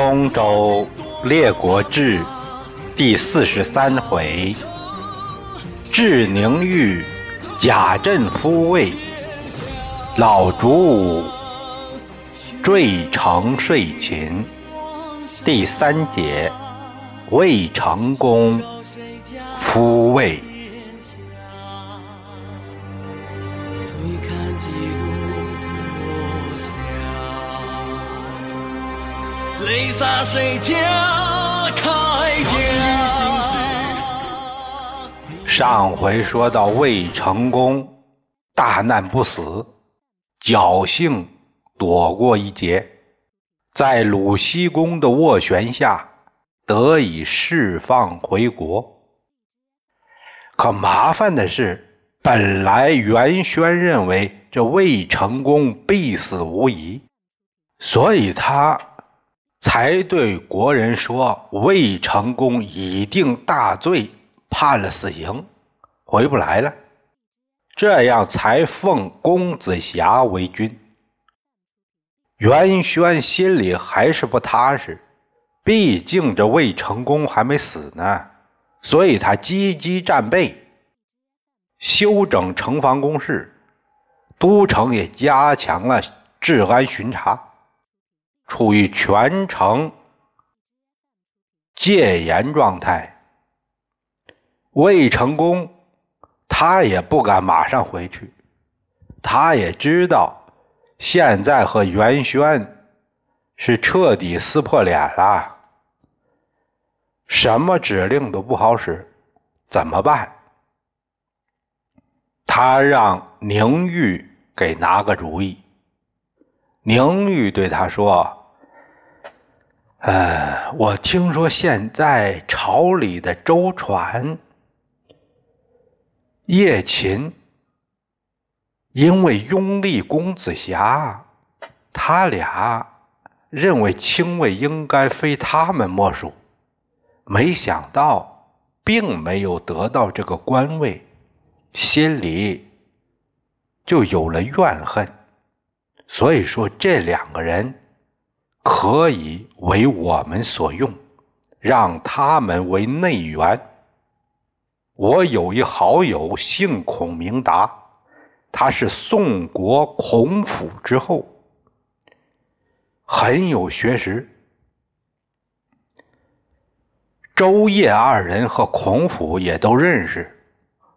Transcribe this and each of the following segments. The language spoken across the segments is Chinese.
东周列国志第四十三回：智宁玉贾镇夫位，老竹武坠城睡秦。第三节：魏成功夫位。泪洒谁家铠甲？上回说到魏成功大难不死，侥幸躲过一劫，在鲁西公的斡旋下得以释放回国。可麻烦的是，本来袁轩认为这魏成功必死无疑，所以他。才对国人说：“魏成功已定大罪，判了死刑，回不来了。”这样才奉公子瑕为君。袁轩心里还是不踏实，毕竟这魏成功还没死呢，所以他积极战备，修整城防工事，都城也加强了治安巡查。处于全城戒严状态，未成功他也不敢马上回去，他也知道现在和袁轩是彻底撕破脸了，什么指令都不好使，怎么办？他让宁玉给拿个主意。宁玉对他说。呃，我听说现在朝里的周传、叶琴，因为拥立公子瑕，他俩认为清位应该非他们莫属，没想到并没有得到这个官位，心里就有了怨恨，所以说这两个人。可以为我们所用，让他们为内援。我有一好友姓孔明达，他是宋国孔府之后，很有学识。周叶二人和孔府也都认识。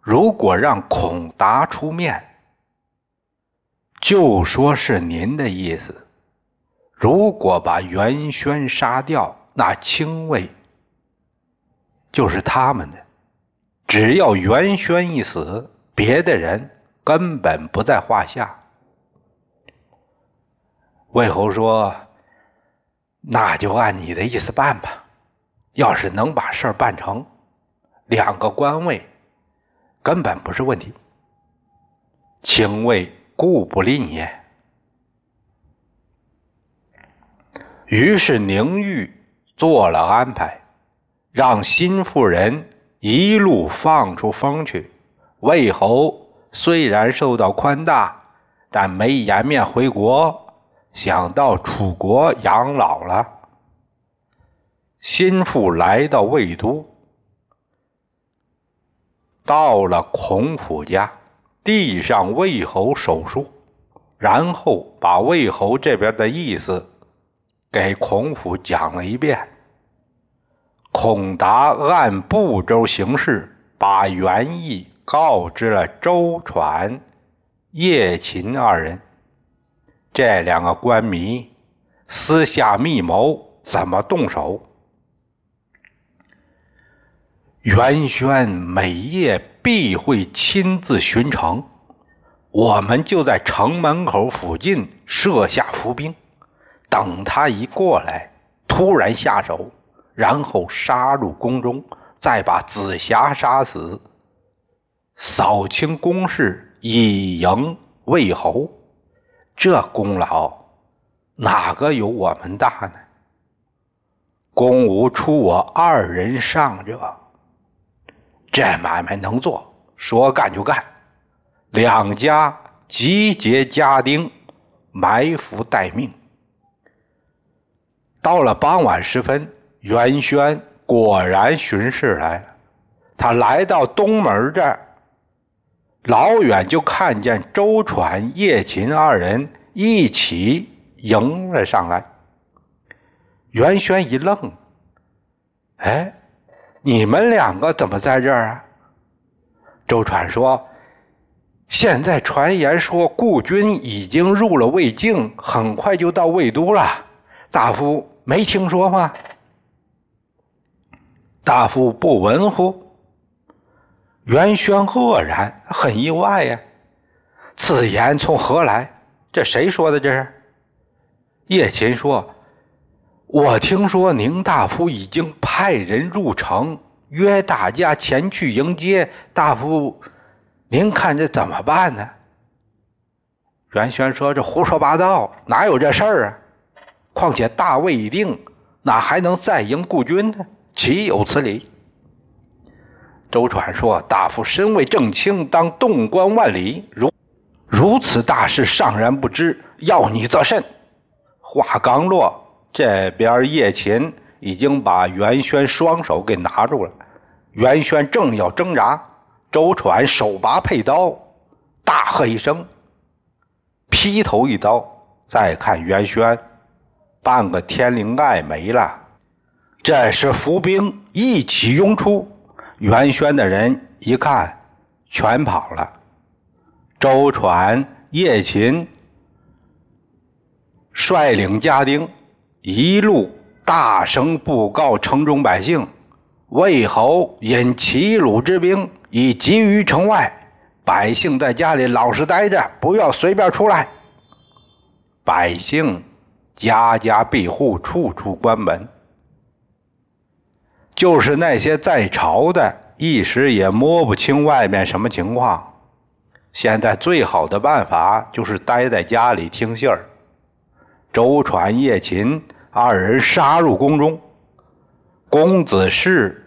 如果让孔达出面，就说是您的意思。如果把袁轩杀掉，那清位就是他们的。只要袁轩一死，别的人根本不在话下。魏侯说：“那就按你的意思办吧。要是能把事儿办成，两个官位根本不是问题。清位故不吝也。”于是宁玉做了安排，让新妇人一路放出风去。魏侯虽然受到宽大，但没颜面回国，想到楚国养老了。心腹来到魏都，到了孔府家，递上魏侯手书，然后把魏侯这边的意思。给孔府讲了一遍，孔达按步骤行事，把原意告知了周传、叶秦二人。这两个官迷私下密谋，怎么动手？袁轩每夜必会亲自巡城，我们就在城门口附近设下伏兵。等他一过来，突然下手，然后杀入宫中，再把紫霞杀死，扫清宫室，以迎魏侯。这功劳哪个有我们大呢？公无出我二人上者，这买卖能做，说干就干。两家集结家丁，埋伏待命。到了傍晚时分，袁轩果然巡视来了。他来到东门这儿，老远就看见周传、叶琴二人一起迎了上来。袁轩一愣：“哎，你们两个怎么在这儿啊？”周传说：“现在传言说，顾军已经入了魏境，很快就到魏都了。大夫没听说吗？大夫不闻乎？”袁轩愕然，很意外呀。此言从何来？这谁说的？这是叶琴说：“我听说宁大夫已经派人入城。”约大家前去迎接大夫，您看这怎么办呢？袁轩说：“这胡说八道，哪有这事儿啊？况且大位已定，哪还能再迎故军呢？岂有此理！”周传说：“大夫身为正卿，当洞观万里，如如此大事尚然不知，要你则甚？”话刚落，这边叶琴已经把袁轩双手给拿住了。袁轩正要挣扎，周传手拔佩刀，大喝一声，劈头一刀。再看袁轩，半个天灵盖没了。这时伏兵一起拥出，袁轩的人一看，全跑了。周传、叶琴率领家丁，一路大声布告城中百姓。魏侯引齐鲁之兵已集于城外，百姓在家里老实待着，不要随便出来。百姓家家闭户，处处关门。就是那些在朝的，一时也摸不清外面什么情况。现在最好的办法就是待在家里听信儿。周传、叶秦二人杀入宫中，公子氏。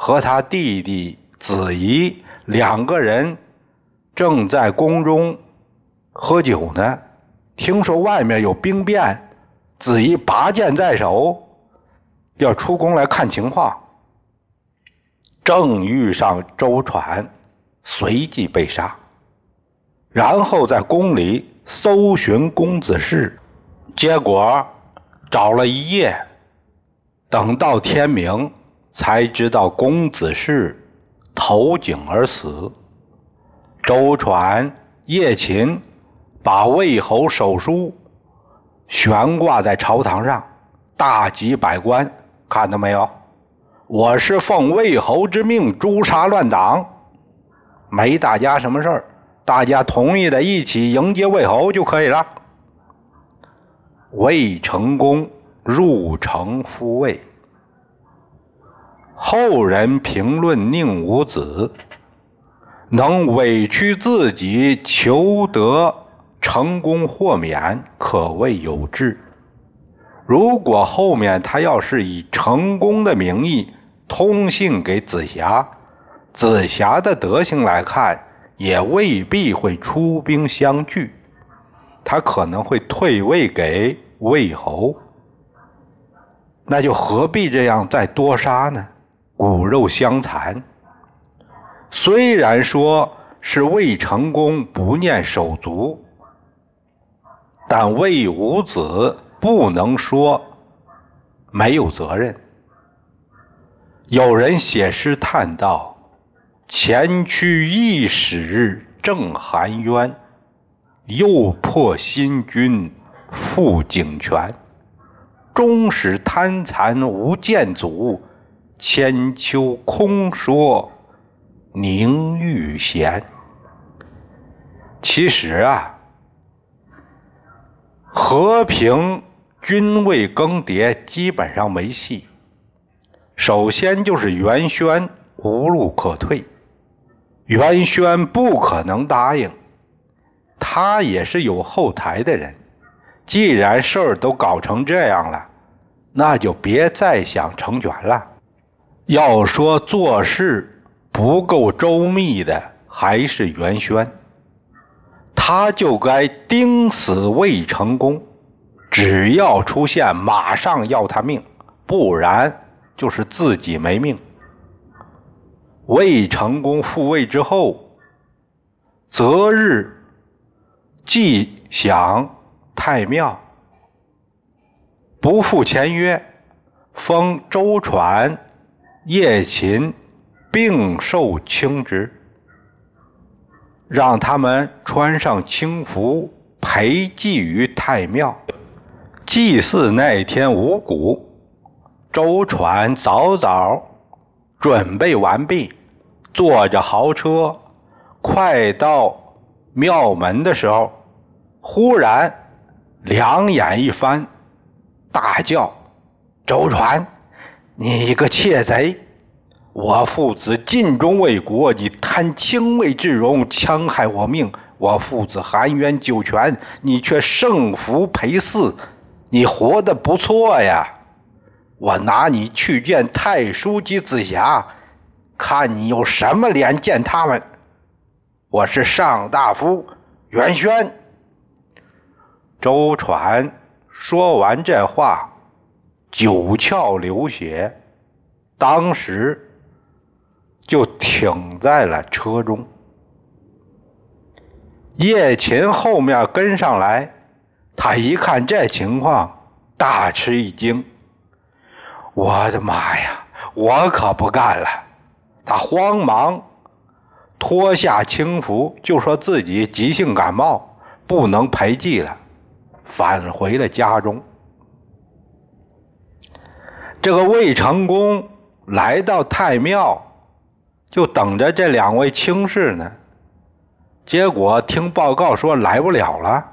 和他弟弟子仪两个人正在宫中喝酒呢，听说外面有兵变，子仪拔剑在手，要出宫来看情况，正遇上周传，随即被杀。然后在宫里搜寻公子氏，结果找了一夜，等到天明。才知道公子氏投井而死。周传、叶琴把魏侯手书悬挂在朝堂上，大集百官看到没有？我是奉魏侯之命诛杀乱党，没大家什么事儿，大家同意的一起迎接魏侯就可以了。魏成功入城复魏。后人评论宁武子能委屈自己求得成功豁免，可谓有志。如果后面他要是以成功的名义通信给紫霞，紫霞的德行来看，也未必会出兵相拒，他可能会退位给魏侯。那就何必这样再多杀呢？骨肉相残。虽然说是魏成功不念手足，但魏武子不能说没有责任。有人写诗叹道：“前驱一使正含冤，又破新军复景泉。终使贪残无见阻。”千秋空说宁玉贤。其实啊，和平君位更迭基本上没戏。首先就是袁轩无路可退，袁轩不可能答应，他也是有后台的人。既然事儿都搞成这样了，那就别再想成全了。要说做事不够周密的，还是袁轩，他就该盯死魏成功，只要出现，马上要他命，不然就是自己没命。魏成功复位之后，择日祭享太庙，不负前约，封周传、叶勤并受卿职，让他们穿上清服，陪祭于太庙。祭祀那天五谷，周传早早准备完毕。坐着豪车，快到庙门的时候，忽然两眼一翻，大叫：“周传，你个窃贼！我父子尽忠为国，你贪清位之荣，戕害我命。我父子含冤九泉，你却圣福陪祀，你活得不错呀！我拿你去见太书及子霞。”看你有什么脸见他们！我是上大夫袁轩。周传说完这话，九窍流血，当时就停在了车中。叶琴后面跟上来，他一看这情况，大吃一惊：“我的妈呀！我可不干了！”他慌忙脱下轻服，就说自己急性感冒，不能陪祭了，返回了家中。这个魏成功来到太庙，就等着这两位卿士呢。结果听报告说来不了了，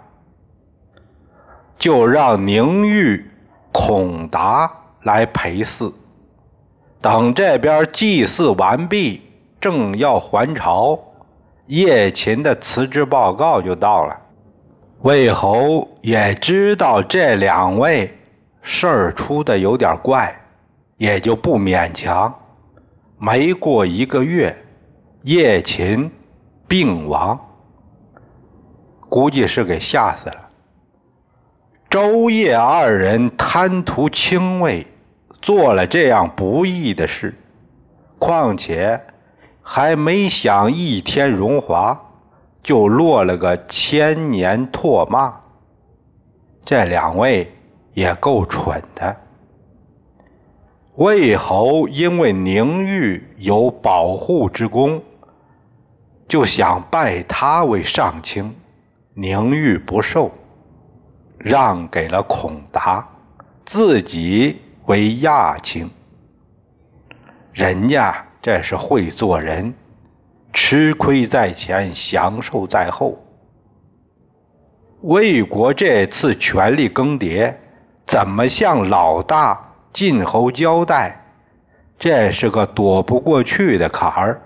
就让宁玉、孔达来陪祀。等这边祭祀完毕，正要还朝，叶琴的辞职报告就到了。魏侯也知道这两位事儿出的有点怪，也就不勉强。没过一个月，叶琴病亡，估计是给吓死了。周叶二人贪图清位。做了这样不义的事，况且还没享一天荣华，就落了个千年唾骂。这两位也够蠢的。魏侯因为宁玉有保护之功，就想拜他为上卿，宁玉不受，让给了孔达，自己。为亚卿，人家这是会做人，吃亏在前，享受在后。魏国这次权力更迭，怎么向老大晋侯交代？这是个躲不过去的坎儿。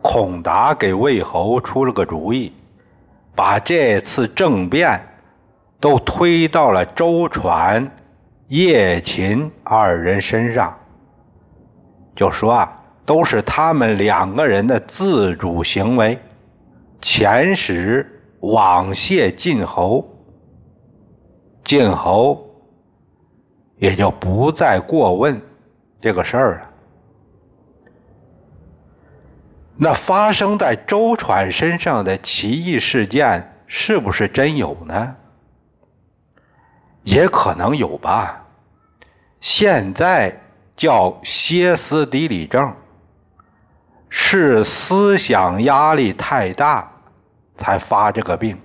孔达给魏侯出了个主意，把这次政变都推到了周传。叶秦二人身上，就说啊，都是他们两个人的自主行为，遣使往谢晋侯，晋侯也就不再过问这个事儿了。那发生在周传身上的奇异事件，是不是真有呢？也可能有吧。现在叫歇斯底里症，是思想压力太大才发这个病。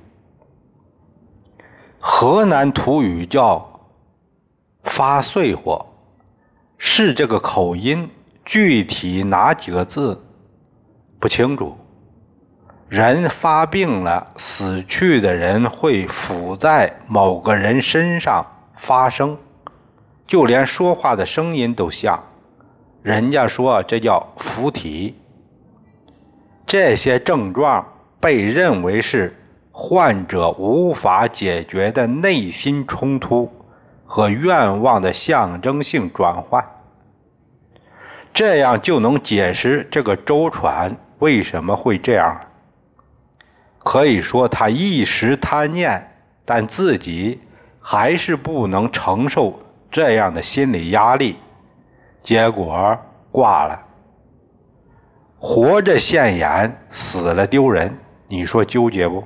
河南土语叫发碎火，是这个口音，具体哪几个字不清楚。人发病了，死去的人会附在某个人身上发生。就连说话的声音都像，人家说这叫附体。这些症状被认为是患者无法解决的内心冲突和愿望的象征性转换，这样就能解释这个周传为什么会这样。可以说，他一时贪念，但自己还是不能承受这样的心理压力，结果挂了。活着现眼，死了丢人，你说纠结不？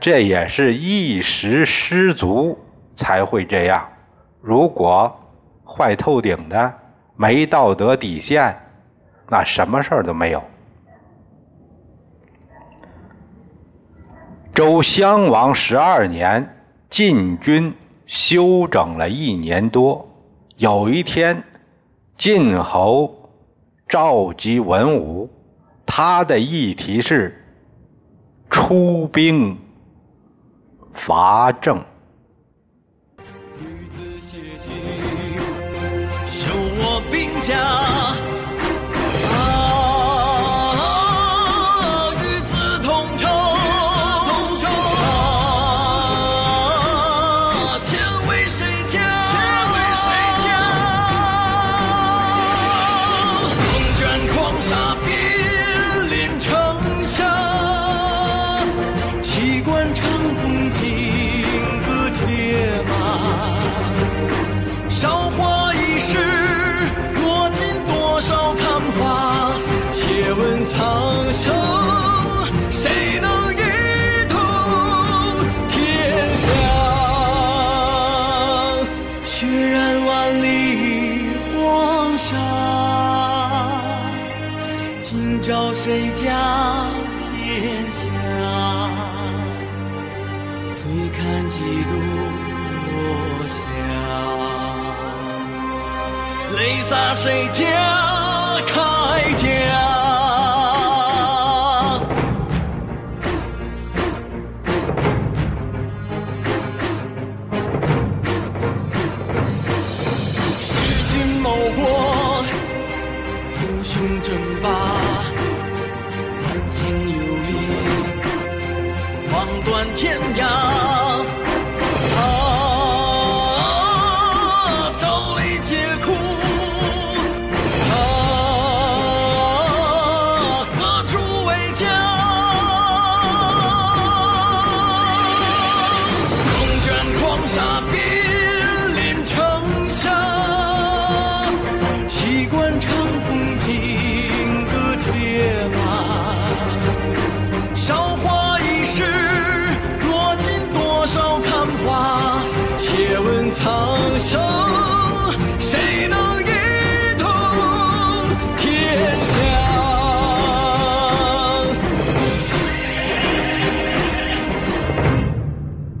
这也是一时失足才会这样。如果坏透顶的，没道德底线，那什么事儿都没有。周襄王十二年，晋军休整了一年多。有一天，晋侯召集文武，他的议题是出兵伐郑。家洒。谁家铠甲？